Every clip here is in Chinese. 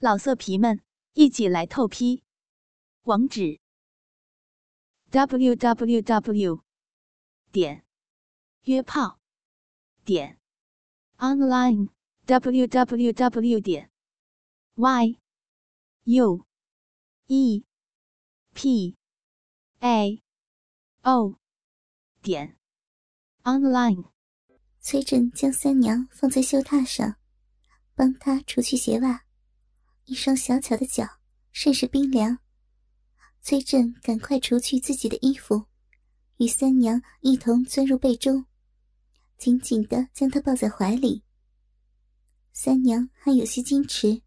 老色皮们，一起来透批！网址：w w w 点约炮点 online w w w 点 y u e p a o 点 online。崔振将三娘放在绣榻上，帮她除去鞋袜。一双小巧的脚甚是冰凉。崔振赶快除去自己的衣服，与三娘一同钻入被中，紧紧的将她抱在怀里。三娘还有些矜持，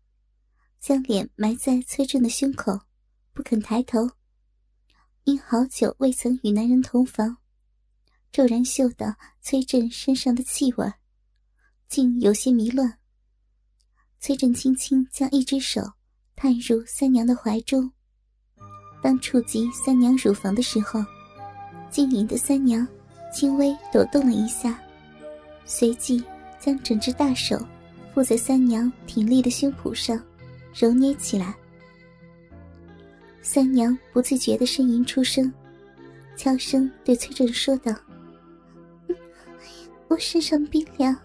将脸埋在崔振的胸口，不肯抬头。因好久未曾与男人同房，骤然嗅到崔振身上的气味，竟有些迷乱。崔振轻轻将一只手探入三娘的怀中，当触及三娘乳房的时候，晶莹的三娘轻微抖动了一下，随即将整只大手附在三娘挺立的胸脯上，揉捏起来。三娘不自觉的呻吟出声，悄声对崔振说道：“我身上冰凉，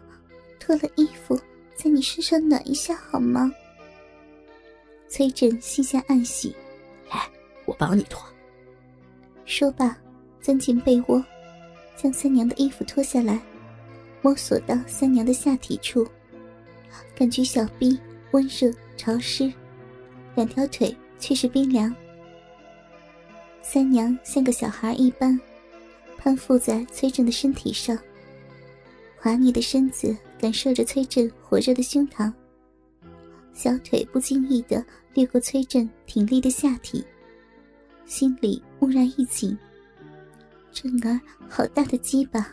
脱了衣服。”在你身上暖一下好吗？崔振心下暗喜，来，我帮你脱。说罢，钻进被窝，将三娘的衣服脱下来，摸索到三娘的下体处，感觉小臂温热潮湿，两条腿却是冰凉。三娘像个小孩一般，攀附在崔振的身体上，滑腻的身子。感受着崔振火热的胸膛，小腿不经意的掠过崔振挺立的下体，心里蓦然一紧。振儿好大的鸡巴！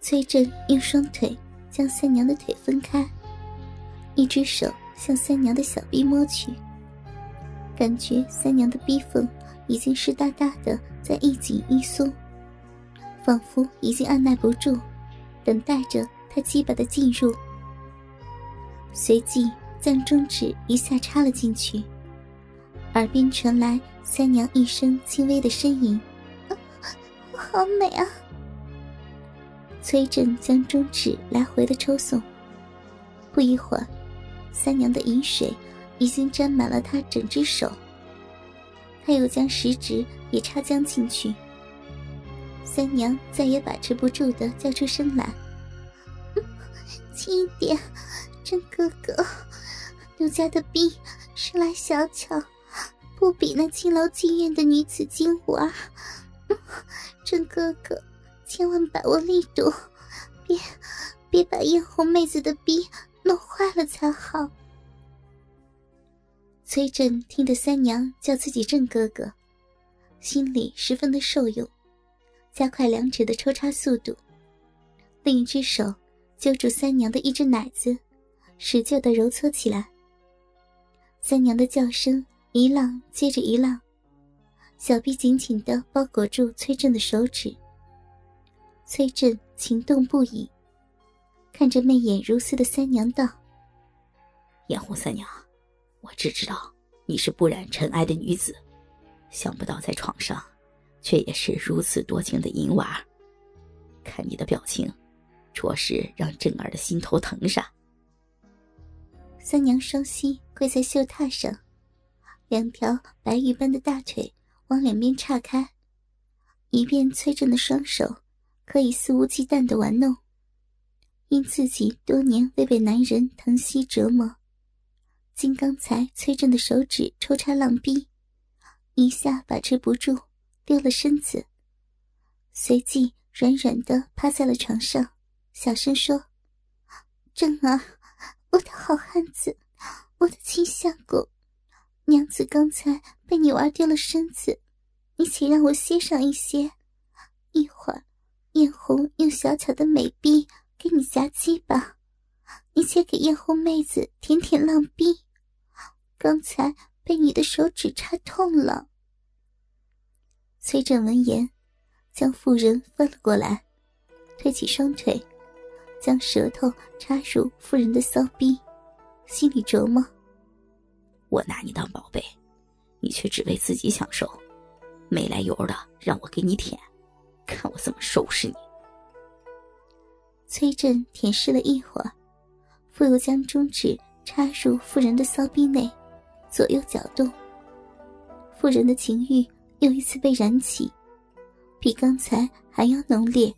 崔振用双腿将三娘的腿分开，一只手向三娘的小臂摸去，感觉三娘的逼缝已经湿哒哒的在一紧一松，仿佛已经按耐不住，等待着。他鸡巴的进入，随即将中指一下插了进去，耳边传来三娘一声轻微的呻吟：“好美啊！”崔振将中指来回的抽送，不一会儿，三娘的饮水已经沾满了他整只手。他又将食指也插将进去，三娘再也把持不住的叫出声来。轻一点，真哥哥，奴家的逼生来小巧，不比那青楼妓院的女子精华。真哥哥，千万把握力度，别别把艳红妹子的逼弄坏了才好。崔振听得三娘叫自己郑哥哥，心里十分的受用，加快两指的抽插速度，另一只手。揪住三娘的一只奶子，使劲的揉搓起来。三娘的叫声一浪接着一浪，小臂紧紧的包裹住崔振的手指。崔振情动不已，看着媚眼如丝的三娘道：“艳红三娘，我只知道你是不染尘埃的女子，想不到在床上，却也是如此多情的淫娃。看你的表情。”着实让振儿的心头疼煞。三娘双膝跪在绣榻上，两条白玉般的大腿往两边岔开，以便崔振的双手可以肆无忌惮的玩弄。因自己多年未被男人疼惜折磨，经刚才崔振的手指抽插浪逼，一下把持不住，丢了身子，随即软软的趴在了床上。小声说：“正儿，我的好汉子，我的亲相公，娘子刚才被你玩丢了身子，你且让我歇上一歇，一会儿，艳红用小巧的美臂给你夹鸡吧，你且给艳红妹子舔舔浪逼，刚才被你的手指插痛了。”崔振闻言，将妇人翻了过来，推起双腿。将舌头插入妇人的骚逼，心里琢磨：我拿你当宝贝，你却只为自己享受，没来由的让我给你舔，看我怎么收拾你。崔振舔舐了一会儿，复又将中指插入妇人的骚逼内，左右搅动。妇人的情欲又一次被燃起，比刚才还要浓烈。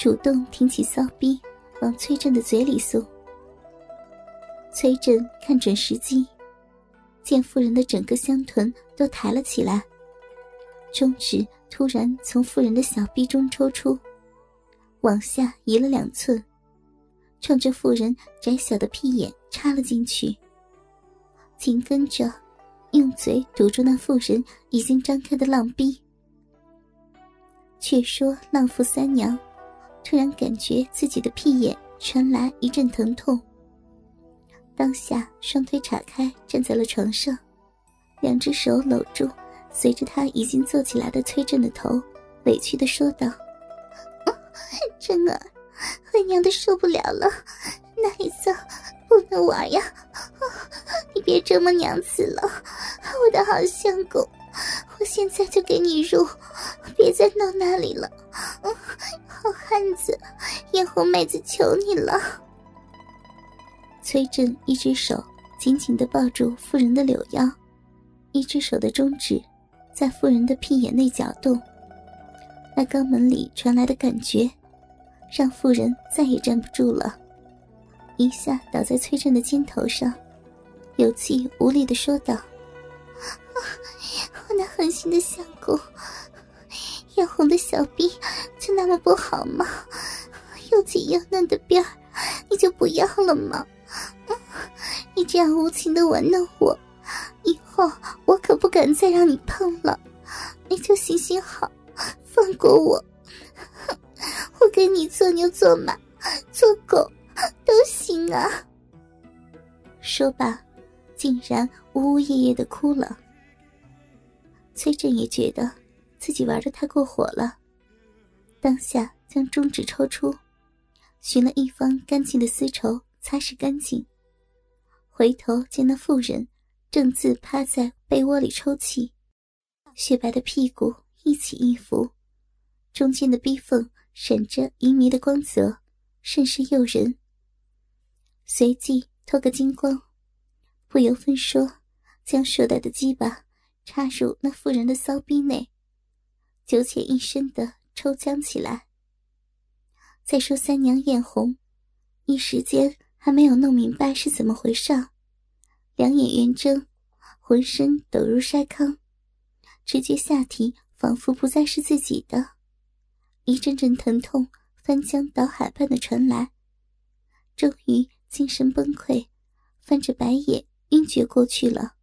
主动挺起骚逼，往崔振的嘴里送。崔振看准时机。见妇人的整个香臀都抬了起来，中指突然从妇人的小臂中抽出，往下移了两寸，冲着妇人窄小的屁眼插了进去。紧跟着，用嘴堵住那妇人已经张开的浪逼。却说浪妇三娘，突然感觉自己的屁眼传来一阵疼痛。当下，双腿岔开，站在了床上，两只手搂住随着他已经坐起来的崔振的头，委屈的说道：“真儿，为娘的受不了了，那里脏，不能玩呀！你别折磨娘子了，我的好相公，我现在就给你入，别再闹那里了。好汉子，艳红妹子，求你了。”崔振一只手紧紧的抱住妇人的柳腰，一只手的中指在妇人的屁眼内搅动。那肛门里传来的感觉，让妇人再也站不住了，一下倒在崔振的肩头上，有气无力的说道：“我那狠心的相公，眼红的小臂就那么不好吗？又紧又嫩的边儿，你就不要了吗？”你这样无情的玩弄我，以后我可不敢再让你碰了。你就行行好，放过我，我给你做牛做马做狗都行啊！说罢，竟然呜呜咽咽的哭了。崔振也觉得自己玩的太过火了，当下将中指抽出，寻了一方干净的丝绸。擦拭干净，回头见那妇人正自趴在被窝里抽泣，雪白的屁股一起一伏，中间的逼缝闪着淫迷的光泽，甚是诱人。随即脱个精光，不由分说，将硕大的鸡巴插入那妇人的骚逼内，九浅一深的抽浆起来。再说三娘艳红，一时间。还没有弄明白是怎么回事，两眼圆睁，浑身抖如筛糠，直觉下体仿佛不再是自己的，一阵阵疼痛翻江倒海般的传来，终于精神崩溃，翻着白眼晕厥过去了。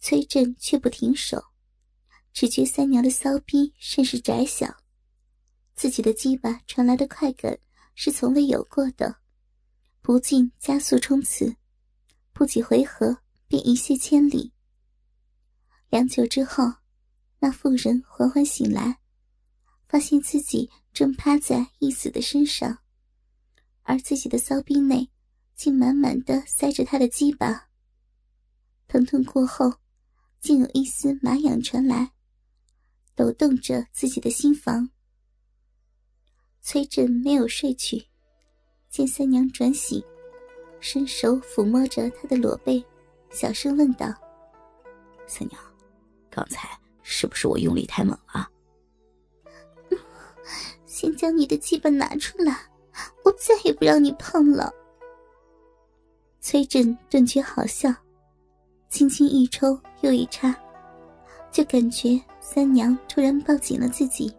崔振却不停手，只觉三娘的骚逼甚是窄小，自己的鸡巴传来的快感是从未有过的。不禁加速冲刺，不几回合便一泻千里。良久之后，那妇人缓缓醒来，发现自己正趴在义子的身上，而自己的骚逼内竟满满的塞着他的鸡巴。疼痛过后，竟有一丝麻痒传来，抖动着自己的心房。崔振没有睡去。见三娘转醒，伸手抚摸着她的裸背，小声问道：“三娘，刚才是不是我用力太猛了？”“ 先将你的鸡巴拿出来，我再也不让你碰了。”崔振顿觉好笑，轻轻一抽又一插，就感觉三娘突然抱紧了自己，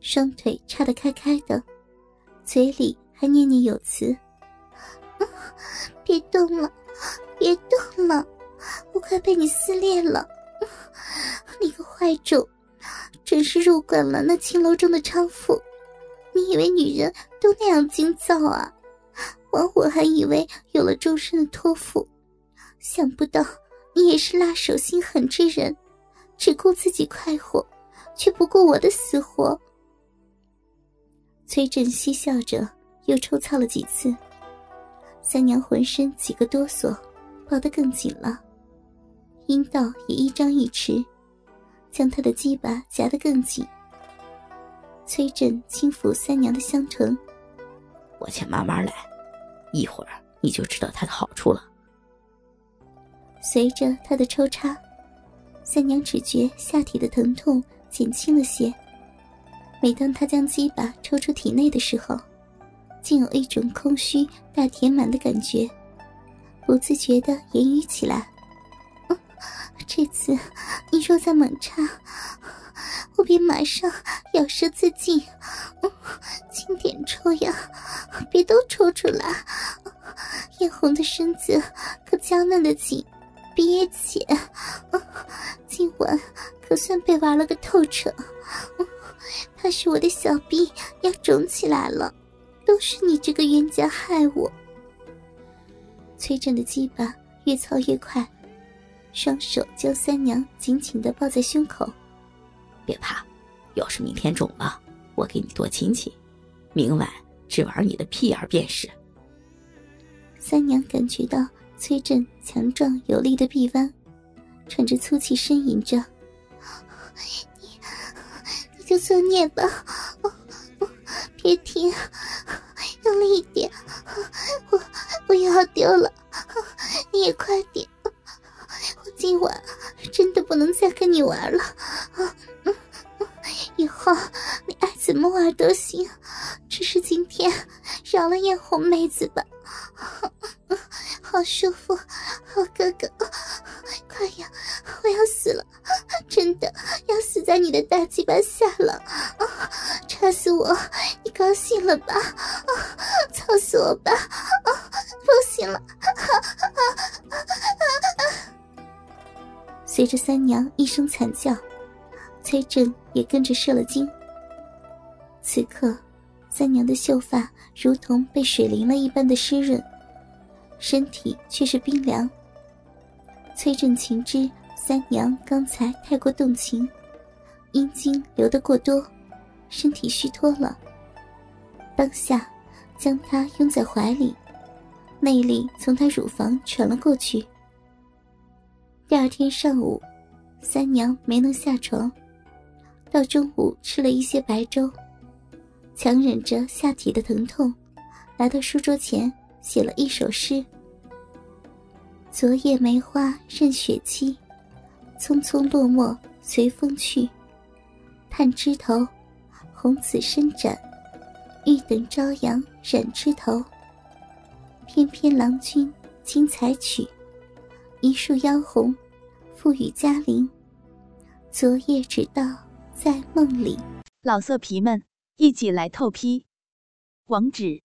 双腿叉得开开的，嘴里。还念念有词：“别动了，别动了，我快被你撕裂了！你个坏种，真是入惯了那青楼中的娼妇。你以为女人都那样精躁啊？枉我还以为有了终身的托付，想不到你也是辣手心狠之人，只顾自己快活，却不顾我的死活。”崔振嬉笑着。又抽操了几次，三娘浑身几个哆嗦，抱得更紧了，阴道也一张一弛，将他的鸡巴夹得更紧。崔振轻抚三娘的香唇，我先慢慢来，一会儿你就知道它的好处了。随着他的抽插，三娘只觉下体的疼痛减轻了些。每当他将鸡巴抽出体内的时候，竟有一种空虚大填满的感觉，不自觉的言语起来：“这次你若再猛插，我便马上咬舌自尽。轻点抽呀，别都抽出来。艳红的身子可娇嫩的紧。”憋气，今晚可算被玩了个透彻。怕是我的小臂要肿起来了，都是你这个冤家害我。崔振的鸡巴越操越快，双手将三娘紧紧的抱在胸口。别怕，要是明天肿了，我给你多亲亲，明晚只玩你的屁眼便是。三娘感觉到。崔振强壮有力的臂弯，喘着粗气呻吟着：“你，你就作孽吧，别停，用力一点，我我要丢了，你也快点，我今晚真的不能再跟你玩了，以后你爱怎么玩都行，只是今天饶了艳红妹子吧。”舒服，好哥哥，快呀！我要死了，真的要死在你的大鸡巴下了！插死我，你高兴了吧？操死我吧！啊不行了！随着三娘一声惨叫，崔振也跟着射了精。此刻，三娘的秀发如同被水淋了一般的湿润。身体却是冰凉。崔振情知三娘刚才太过动情，阴茎流得过多，身体虚脱了。当下，将她拥在怀里，内力从她乳房传了过去。第二天上午，三娘没能下床，到中午吃了一些白粥，强忍着下体的疼痛，来到书桌前。写了一首诗：“昨夜梅花任雪凄，匆匆落寞随风去。探枝头，红紫伸展，欲等朝阳染枝头。翩翩郎君惊彩曲，一束妖红，赋予嘉陵。昨夜只道在梦里。”老色皮们，一起来透批，网址。